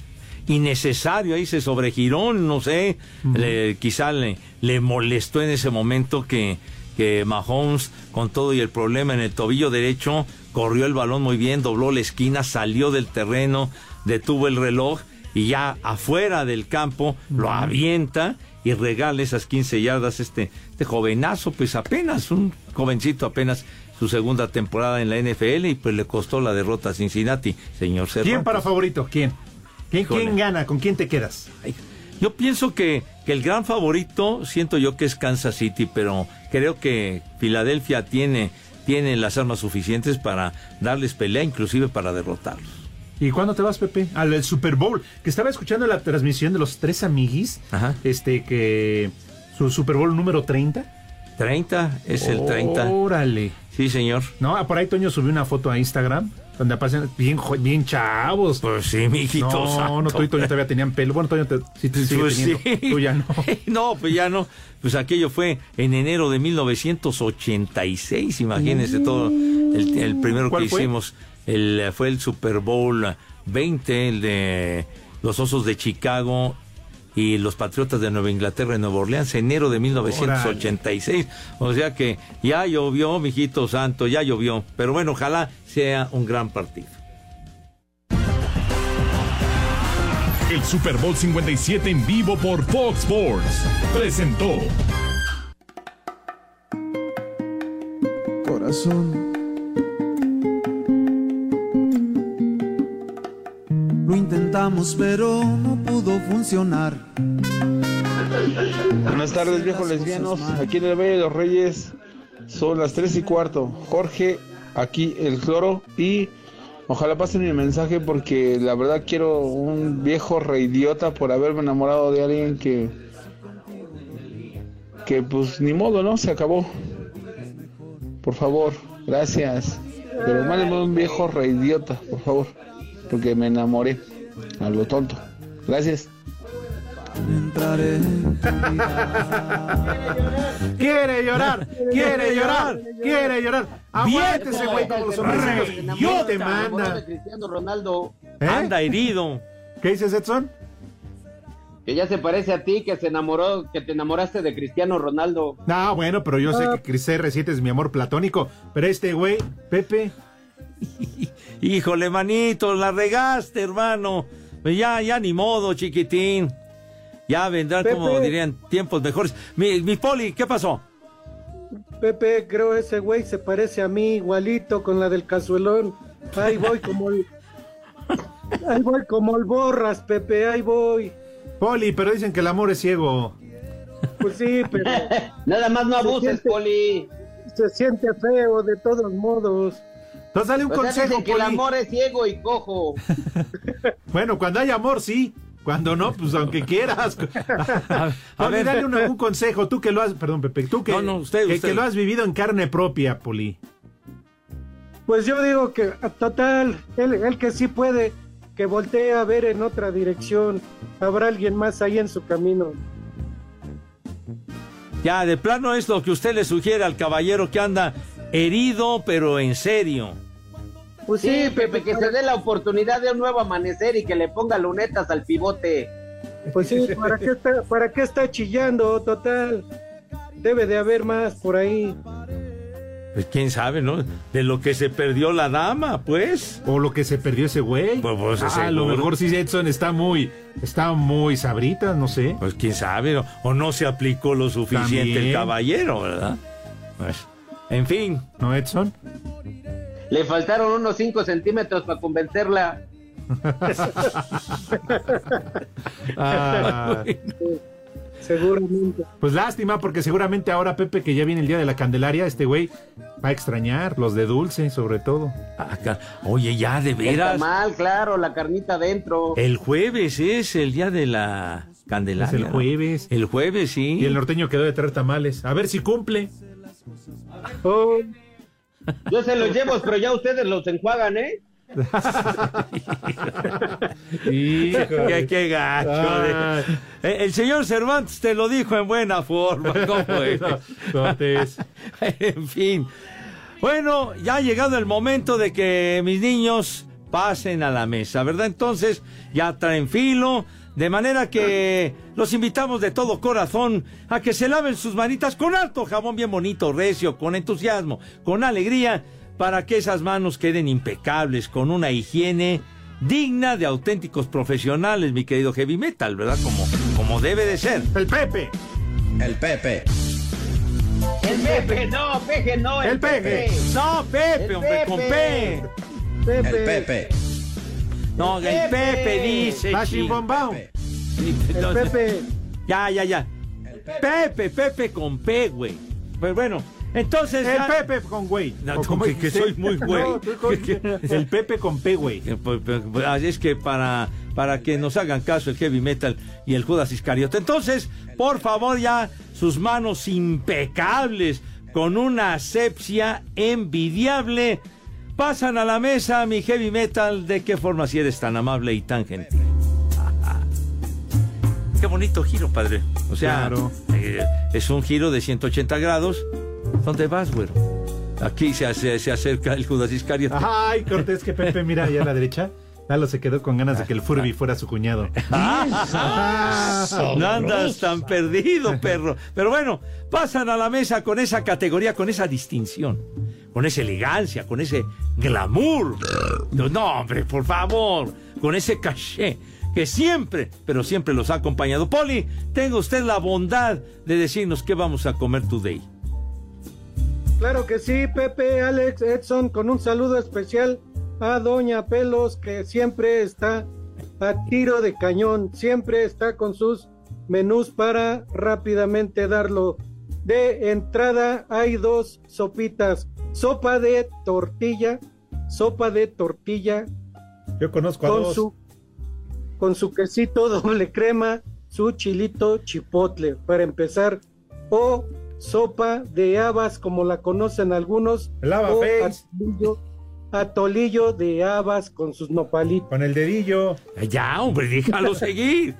innecesario, ahí se sobregiró, no sé, le- quizá le, le molestó en ese momento que, que Mahomes, con todo y el problema en el tobillo derecho, corrió el balón muy bien, dobló la esquina, salió del terreno, detuvo el reloj y ya afuera del campo lo avienta y regala esas 15 yardas este, este jovenazo, pues apenas, un jovencito apenas su segunda temporada en la NFL y pues le costó la derrota a Cincinnati, señor Cervantes. ¿Quién para favorito? ¿Quién? ¿Quién, gana? ¿Con quién te quedas? Yo pienso que, que el gran favorito, siento yo que es Kansas City, pero creo que Filadelfia tiene, tiene las armas suficientes para darles pelea, inclusive para derrotarlos. ¿Y cuándo te vas, Pepe? Al Super Bowl. Que estaba escuchando la transmisión de los tres amiguis. Este, que. Su Super Bowl número 30. 30, es el 30. Órale. Sí, señor. No, ah, por ahí Toño subió una foto a Instagram donde aparecen bien, bien chavos. Pues sí, mijito No, santo. no, tú y Toño todavía tenían pelo. Bueno, Toño te, sí, te sigue Pues teniendo. sí. Tú ya no. No, pues ya no. Pues aquello fue en enero de 1986, imagínense todo. El, el primero ¿Cuál que fue? hicimos el, fue el Super Bowl 20, el de los Osos de Chicago y los Patriotas de Nueva Inglaterra en Nueva Orleans, enero de 1986. O sea que ya llovió, mijito santo, ya llovió. Pero bueno, ojalá sea un gran partido. El Super Bowl 57 en vivo por Fox Sports presentó. Corazón. Lo intentamos, pero no pudo funcionar. Buenas tardes, viejos lesbianos. Aquí en el Valle de los Reyes son las 3 y cuarto. Jorge, aquí el cloro. Y ojalá pasen mi mensaje porque la verdad quiero un viejo reidiota por haberme enamorado de alguien que. que pues ni modo, ¿no? Se acabó. Por favor, gracias. Pero mándenme un viejo reidiota, por favor. Porque me enamoré. A lo tonto. Gracias. Entraré Quiere llorar, quiere llorar, quiere llorar. Aguántese, güey, como los hombres. Yo te manda. Cristiano Ronaldo. ¿Eh? Anda herido. ¿Qué dices, Edson? Que ya se parece a ti, que se enamoró, que te enamoraste de Cristiano Ronaldo. No, bueno, pero yo sé que Cris R7 es mi amor platónico. Pero este güey, Pepe. Híjole, manito, la regaste, hermano. Pues ya, ya ni modo, chiquitín. Ya vendrán, Pepe. como dirían, tiempos mejores. Mi, mi poli, ¿qué pasó? Pepe, creo ese güey se parece a mí igualito con la del cazuelón. Ahí voy como el... Ahí voy como el borras, Pepe, ahí voy. Poli, pero dicen que el amor es ciego. Pues sí, pero... Nada más no Se abuses, siente- Poli. Se siente feo de todos modos. Entonces dale un sea, consejo, dicen que el amor es ciego y cojo. Bueno, cuando hay amor, sí. Cuando no, pues aunque quieras. a Poli, ver. dale un, un consejo. Tú que lo has, perdón, Pepe, tú que, No, no, usted, que, usted. que lo has vivido en carne propia, Poli. Pues yo digo que, a total, él, él que sí puede, que voltee a ver en otra dirección. Habrá alguien más ahí en su camino. Ya, de plano es lo que usted le sugiere al caballero que anda herido, pero en serio. Pues Sí, Pepe, que se dé la oportunidad de un nuevo amanecer y que le ponga lunetas al pivote. Pues sí, ¿para qué está, para qué está chillando? Total, debe de haber más por ahí. Pues quién sabe, ¿no? De lo que se perdió la dama, pues. O lo que se perdió ese güey. Pues, pues, Ah, a lo mejor sí Edson está muy, está muy sabrita, no sé. Pues quién sabe, o, o no se aplicó lo suficiente También. el caballero, ¿verdad? Pues, en fin. ¿No, Edson? Le faltaron unos 5 centímetros para convencerla. Ah, Seguramente. pues lástima, porque seguramente ahora Pepe, que ya viene el día de la Candelaria, este güey va a extrañar los de dulce, sobre todo. Acá. Oye, ya de veras. tamal, claro, la carnita adentro. El jueves es el día de la Candelaria. Es el ¿no? jueves. El jueves, sí. Y el norteño quedó de traer tamales. A ver si cumple. Oh, Yo se los llevo, pero ya ustedes los enjuagan, ¿eh? qué, qué gacho. Eh, El señor Cervantes te lo dijo en buena forma. ¿Cómo es? Entonces, en fin. Bueno, ya ha llegado el momento de que mis niños pasen a la mesa, ¿verdad? Entonces, ya traen filo, de manera que los invitamos de todo corazón a que se laven sus manitas con harto jabón bien bonito, recio, con entusiasmo, con alegría, para que esas manos queden impecables, con una higiene digna de auténticos profesionales, mi querido heavy metal, ¿verdad? Como, como debe de ser. el Pepe. El Pepe. El Pepe, no, Peje, no, el, El Pepe. No, Pepe, El hombre, con P. Pepe. El Pepe. No, el Pepe dice. Machine ching. Bomb Bomb. El Pepe. Ya, ya, ya. Pepe, Pepe con P, güey. Pues bueno, entonces. El ya- Pepe con güey. No, O como que- que soy muy güey. No, tú con- el Pepe con P, güey. Pues, pues, así es que para, para que nos hagan caso el heavy metal y el Judas Iscariote. Entonces, por favor, ya sus manos impecables, con una asepsia envidiable, pasan a la mesa, mi heavy metal. ¿De qué forma si eres tan amable y tan gentil? Qué bonito giro, padre. O sea, Claro. eh, es un giro de 180 grados. ¿Dónde vas, güero? Aquí se, hace- se acerca el Judas Iscariote. Ay, Cortés, que Pepe, mira allá a la derecha. Lalo se quedó con ganas de que el Furby fuera su cuñado. No andas tan perdido, perro. Pero bueno, pasan a la mesa con esa categoría, con esa distinción, con esa elegancia, con ese glamour. No, hombre, por favor, con ese caché que siempre, pero siempre los ha acompañado. Poli, tenga usted la bondad de decirnos qué vamos a comer today. Claro que sí, Pepe, Alex, Edson, con un saludo especial a Doña Pelos, que siempre está a tiro de cañón, siempre está con sus menús para rápidamente darlo. De entrada hay dos sopitas, sopa de tortilla, sopa de tortilla Yo conozco a con dos. su con su quesito doble crema, su chilito chipotle para empezar o sopa de habas como la conocen algunos El haba o atolillo, atolillo de habas con sus nopalitos Con el dedillo. Ya, hombre, déjalo seguir.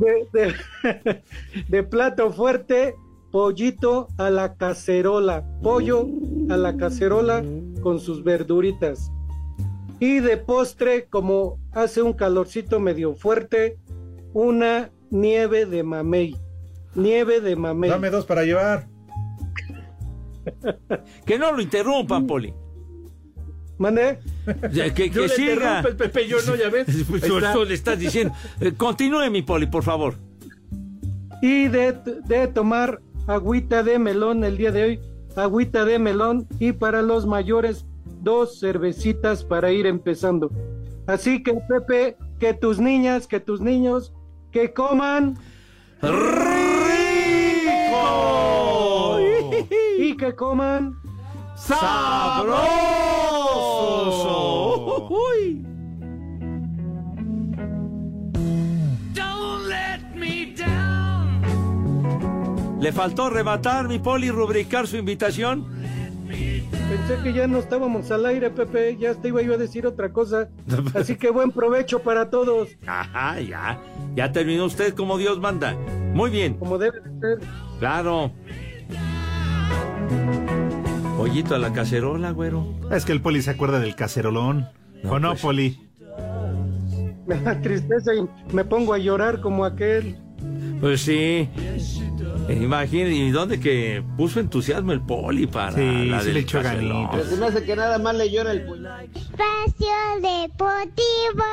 de, de- de plato fuerte pollito a la cacerola pollo a la cacerola con sus verduritas y de postre como hace un calorcito medio fuerte una nieve de mamey nieve de mamey Dame dos para llevar. Que no lo interrumpan, Poli. ¿Mande? Ya, Que, Yo que le siga. Pepe, yo no, ya ves. Pues está. tú le estás diciendo. Eh, Continúe, mi Poli, por favor. y de, de tomar agüita de melón el día de hoy, agüita de melón y para los mayores dos cervecitas para ir empezando. Así que Pepe, que tus niñas, que tus niños, que coman ¡Rico! y que coman ¡Sabroso! ¿Le faltó rematar, mi Poli, rubricar su invitación? Pensé que ya no estábamos al aire, Pepe, ya te iba yo a decir otra cosa. Así que buen provecho para todos, Ajá, ya. Ya terminó usted como Dios manda. Muy bien, como debe de ser. claro. Pollito a la cacerola, güero. Es que el poli se acuerda del cacerolón. ¿O no, pues. poli? Me da tristeza y me pongo a llorar como aquel. Pues sí. Eh, Imagínate, ¿y dónde que puso entusiasmo el poli para Sí, la sí del le echó se me hace que nada más le llora el pollo. Espacio Deportivo.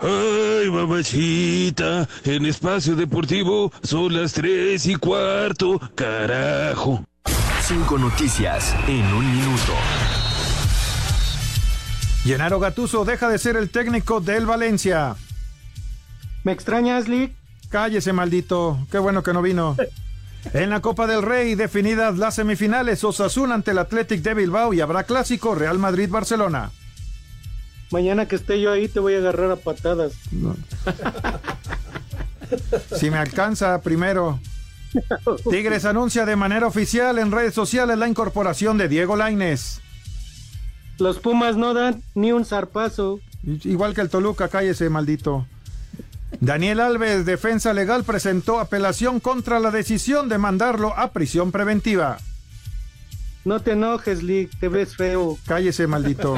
Ay, mamachita, en espacio deportivo son las tres y cuarto, carajo. Cinco noticias en un minuto. Gennaro Gatuso deja de ser el técnico del Valencia. ¿Me extrañas, Lick? Cállese, maldito. Qué bueno que no vino. En la Copa del Rey, definidas las semifinales, Osasuna ante el Athletic de Bilbao y habrá clásico Real Madrid-Barcelona. Mañana que esté yo ahí te voy a agarrar a patadas. Si me alcanza primero. Tigres anuncia de manera oficial en redes sociales la incorporación de Diego Laines. Los Pumas no dan ni un zarpazo. Igual que el Toluca, cállese, maldito. Daniel Alves, defensa legal, presentó apelación contra la decisión de mandarlo a prisión preventiva. No te enojes, Lick, te ves feo. Cállese, maldito.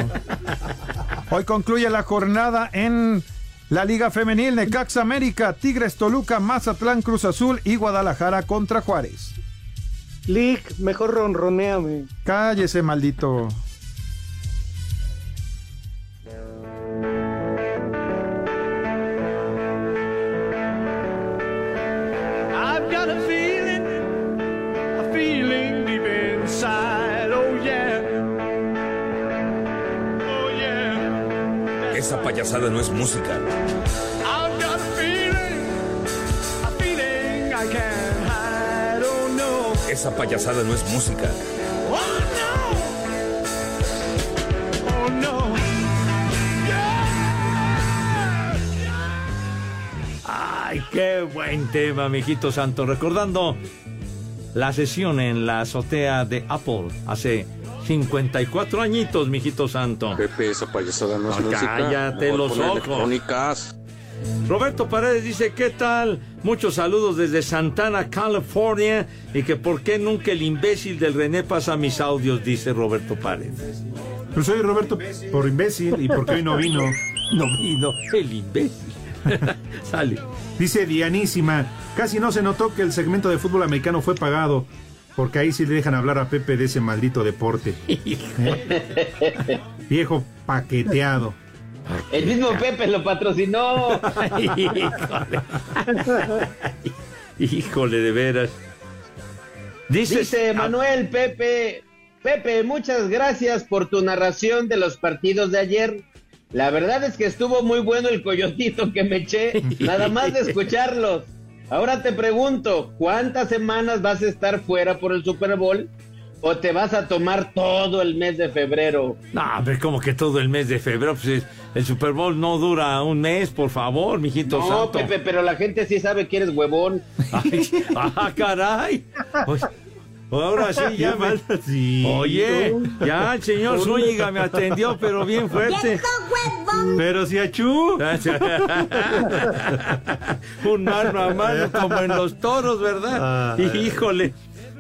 Hoy concluye la jornada en la Liga Femenil Necaxa América, Tigres Toluca, Mazatlán Cruz Azul y Guadalajara contra Juárez. Lick, mejor ronroneame. Cállese, maldito. Oh no. Esa payasada no es música. Oh no. Oh no. Ay, qué buen tema, mijito santo. Recordando la sesión en la azotea de Apple hace 54 añitos, mijito santo. Pepe, esa payasada no es No, música. cállate Mejor los ojos. Roberto Paredes dice, ¿qué tal? Muchos saludos desde Santana, California. Y que por qué nunca el imbécil del René pasa mis audios, dice Roberto Paredes. Pues soy Roberto por imbécil y porque hoy no vino. No vino, el imbécil. Sale. Dice Dianísima, casi no se notó que el segmento de fútbol americano fue pagado, porque ahí sí le dejan hablar a Pepe de ese maldito deporte. ¿Eh? Viejo paqueteado. El mismo Pepe lo patrocinó. Híjole, de veras. Dices- Dice Manuel Pepe, Pepe, muchas gracias por tu narración de los partidos de ayer. La verdad es que estuvo muy bueno el coyotito que me eché, nada más de escucharlos. Ahora te pregunto, ¿cuántas semanas vas a estar fuera por el Super Bowl? ¿O te vas a tomar todo el mes de febrero? No, pero como que todo el mes de febrero, pues es- el Super Bowl no dura un mes, por favor, mijito No, santo. Pepe, pero la gente sí sabe que eres huevón. Ay, ah, caray. Oye, ahora sí, ya me... Oye, ya el señor Zúñiga me atendió, pero bien fuerte. Pero si achú. Un mano a mano como en los toros, ¿verdad? Ay. Híjole.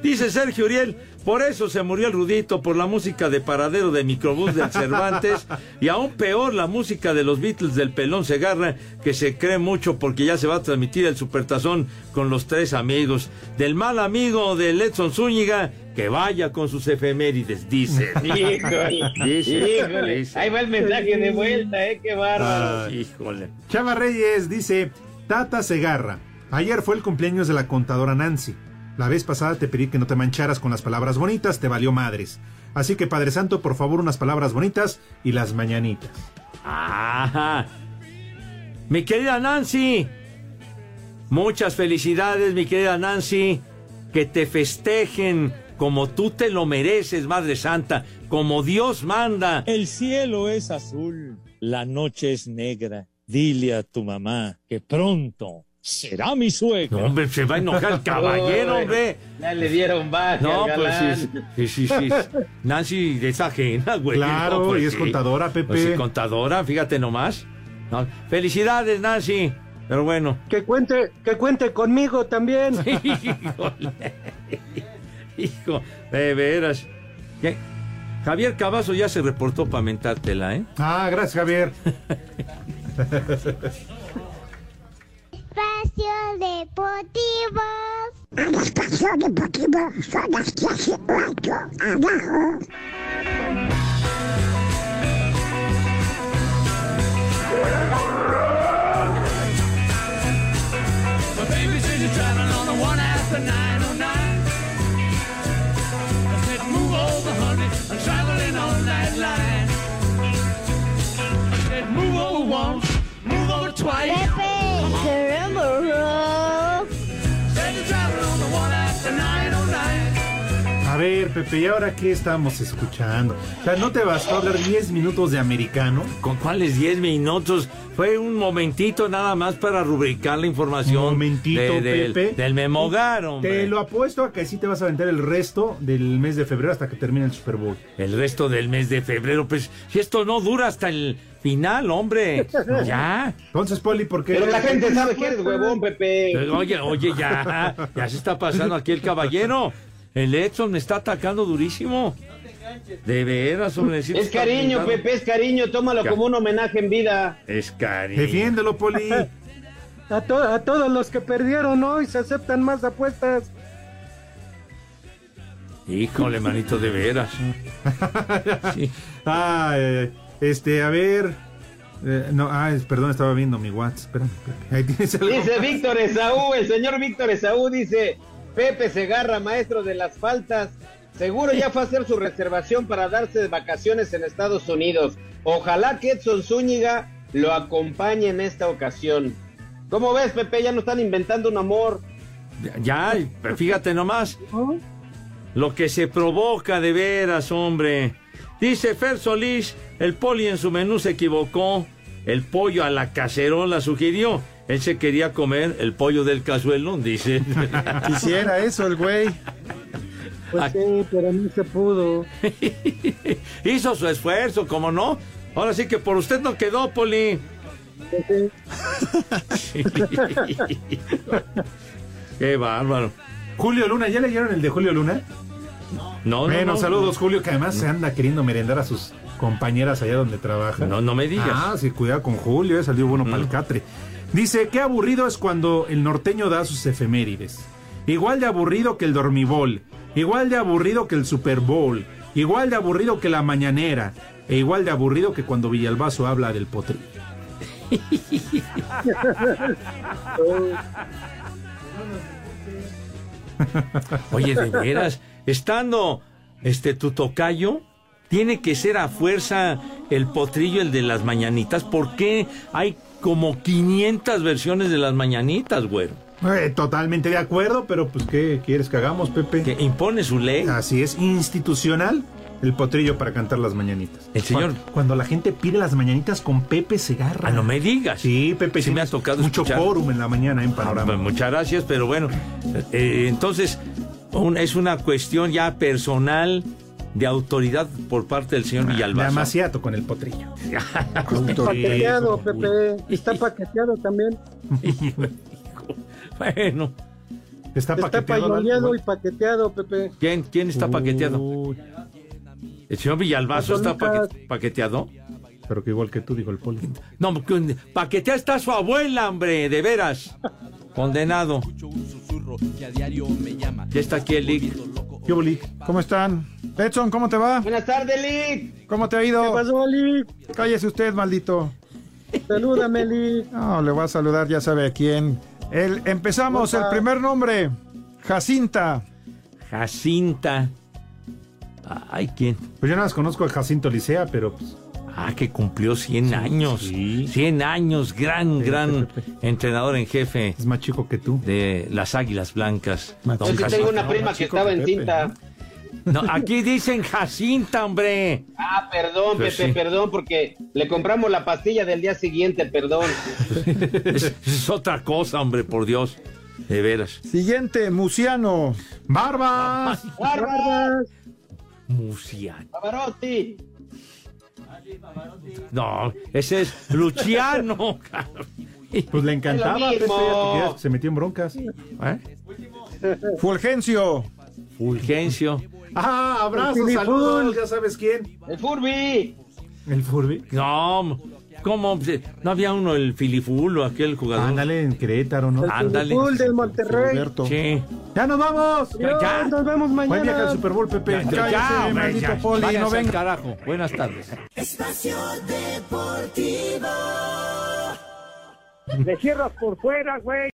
Dice Sergio Uriel, por eso se murió el Rudito, por la música de paradero de microbús del Cervantes y aún peor la música de los Beatles del Pelón Segarra, que se cree mucho porque ya se va a transmitir el Supertazón con los tres amigos. Del mal amigo de Edson Zúñiga, que vaya con sus efemérides, dice. Híjole, Dice, híjole. dice. Ahí va el mensaje de vuelta, ¿eh? Qué bárbaro. Ay. Híjole. Chava Reyes dice, Tata Segarra, ayer fue el cumpleaños de la contadora Nancy. La vez pasada te pedí que no te mancharas con las palabras bonitas, te valió madres. Así que Padre Santo, por favor, unas palabras bonitas y las mañanitas. Ajá. Mi querida Nancy, muchas felicidades, mi querida Nancy. Que te festejen como tú te lo mereces, Madre Santa, como Dios manda. El cielo es azul, la noche es negra. Dile a tu mamá que pronto será mi suegra. No, hombre, se va a enojar el caballero, hombre. Ya le dieron baje No, al pues sí, sí, sí, sí. Nancy es ajena, güey. Claro, No, pues y es sí. contadora, Pepe. Pues sí, contadora, fíjate nomás. No, Felicidades, Nancy. Pero bueno. Que cuente, que cuente conmigo también. Híjole. Hijo, de veras. ¿Qué? Javier Cavazo ya se reportó para mentártela, ¿eh? Ah, gracias, Javier. Espacio Deportivo. En espacio deportivo son las 10 y cuarto. Abajo. My baby says you're traveling on the one after 909. I said, move over, honey. I'm traveling on that line. I said, move over once, move over twice. A ver, Pepe, ¿y ahora qué estamos escuchando? O sea, ¿no te bastó hablar 10 minutos de americano? ¿Con cuáles 10 minutos? Fue un momentito nada más para rubricar la información. Momentito, de- del- Pepe. Del memogar, hombre. Te lo apuesto a que sí te vas a aventar el resto del mes de febrero hasta que termine el Super Bowl. El resto del mes de febrero, pues, si esto no dura hasta el final, hombre. ya. Entonces, Poli, ¿por qué? Pero la gente sabe que eres huevón, Pepe. Oye, oye, ya. Ya se está pasando aquí el caballero. El Edson me está atacando durísimo. De veras, hombre. Es cariño. Pepe, es cariño. Tómalo como un homenaje en vida. Es cariño. Defiéndelo, Poli. A, to- a todos los que perdieron hoy se aceptan más apuestas. Híjole, manito, de veras. Sí. Ah, eh, este, a ver. Eh, no, ah, es- perdón, estaba viendo mi WhatsApp. Espérame, Pepe. Ahí tienes algo. Dice Víctor Esaú, el señor Víctor Esaú dice, Pepe Segarra, maestro de las faltas, seguro ya fue a hacer su reservación para darse de vacaciones en Estados Unidos. Ojalá que Edson Zúñiga lo acompañe en esta ocasión. ¿Cómo ves, Pepe? Ya no están inventando un amor. Ya, fíjate nomás. Lo que se provoca de veras, hombre. Dice Fer Solís, el poli en su menú se equivocó. El pollo a la cacerola sugirió. Él se quería comer el pollo del cazuelón, dice. Quisiera eso el güey. Pues sí, pero no se pudo. Hizo su esfuerzo, ¿cómo no? Ahora sí que por usted no quedó, Poli. Qué bárbaro. Julio Luna, ¿ya leyeron el de Julio Luna? No, no, Bueno, no. saludos, Julio, que además se anda queriendo merendar a sus compañeras allá donde trabaja. No, no me digas. Mm. Ah, sí, cuidado con Julio, eh, salió bueno para el catre. Dice, qué aburrido es cuando el norteño da sus efemérides. Igual de aburrido que el dormibol, igual de aburrido que el Super Bowl, igual de aburrido que la mañanera, e igual de aburrido que cuando Villalbazo habla del potri. Oye, de veras, estando este tu tocayo, tiene que ser a fuerza el potrillo el de las mañanitas. ¿Por qué hay como 500 versiones de las mañanitas, güero? Eh, totalmente de acuerdo, pero pues ¿qué quieres que hagamos, Pepe? Que impone su ley. Así es, institucional el potrillo para cantar las mañanitas. El señor- Cuando, cuando la gente pide las mañanitas con Pepe Segarra. Ah, no me digas. Sí, Pepe, Sí me ha tocado mucho escuchar. quórum en la mañana en Panorama. Pues muchas gracias, pero bueno, eh, entonces un- es una cuestión ya personal de autoridad por parte del señor De Villalbazo. amaciato con el potrillo. Paqueteado, Pepe. Está paqueteado también. bueno, Está Está paqueteado. y paqueteado, Pepe. ¿quién, quién está paqueteado? ¿El señor Villalbazo está paque- paqueteado? Pero que igual que tú, dijo el poli. No, que- paqueteada está su abuela, hombre, de veras. Condenado. Ya está aquí el Lick. ¿Qué boli? ¿Cómo están? Edson, ¿cómo te va? Buenas tardes, Lick. ¿Cómo te ha ido? ¿Qué pasó, Lick? Cállese usted, maldito. Salúdame, Lick. No, le voy a saludar, ya sabe a quién. El, empezamos, Opa. el primer nombre. Jacinta. Jacinta. Ay, ¿quién? Pues yo nada más conozco a Jacinto Licea, pero pues, Ah, que cumplió 100 años. 100 años, gran, gran entrenador en jefe es más chico que tú. de las Águilas Blancas. Yo sí tengo una prima que estaba que en Pepe, cinta. No, aquí dicen Jacinta, hombre. Ah, perdón, Pues Pepe, sí. perdón, porque le compramos la pastilla del día siguiente, perdón. Es, es otra cosa, hombre, por Dios. De veras. Siguiente, Muciano. ¡Barbas! ¡Barbas! Musiano. ¡Pavarotti! No, ese es Luciano. Pues le encantaba, se metió en broncas. ¿Eh? Fulgencio. Fulgencio. Ah, abrazos, saludos, ya sabes quién. ¡El Furby! El Furby. No, ¿Cómo? ¿No había uno, el Filifulo, aquel jugador? Ándale, en Querétaro, ¿no? El Ándale. Del Monterrey. Roberto. Sí. ¡Ya nos vamos! Dios, Ya. nos vemos Buen viaje al mañana. Super Bowl, Pepe. Ya, ya, hombre, ya. poli, Váyanse no venga. carajo. Buenas tardes. Espacio Deportivo. Le cierras por fuera, güey.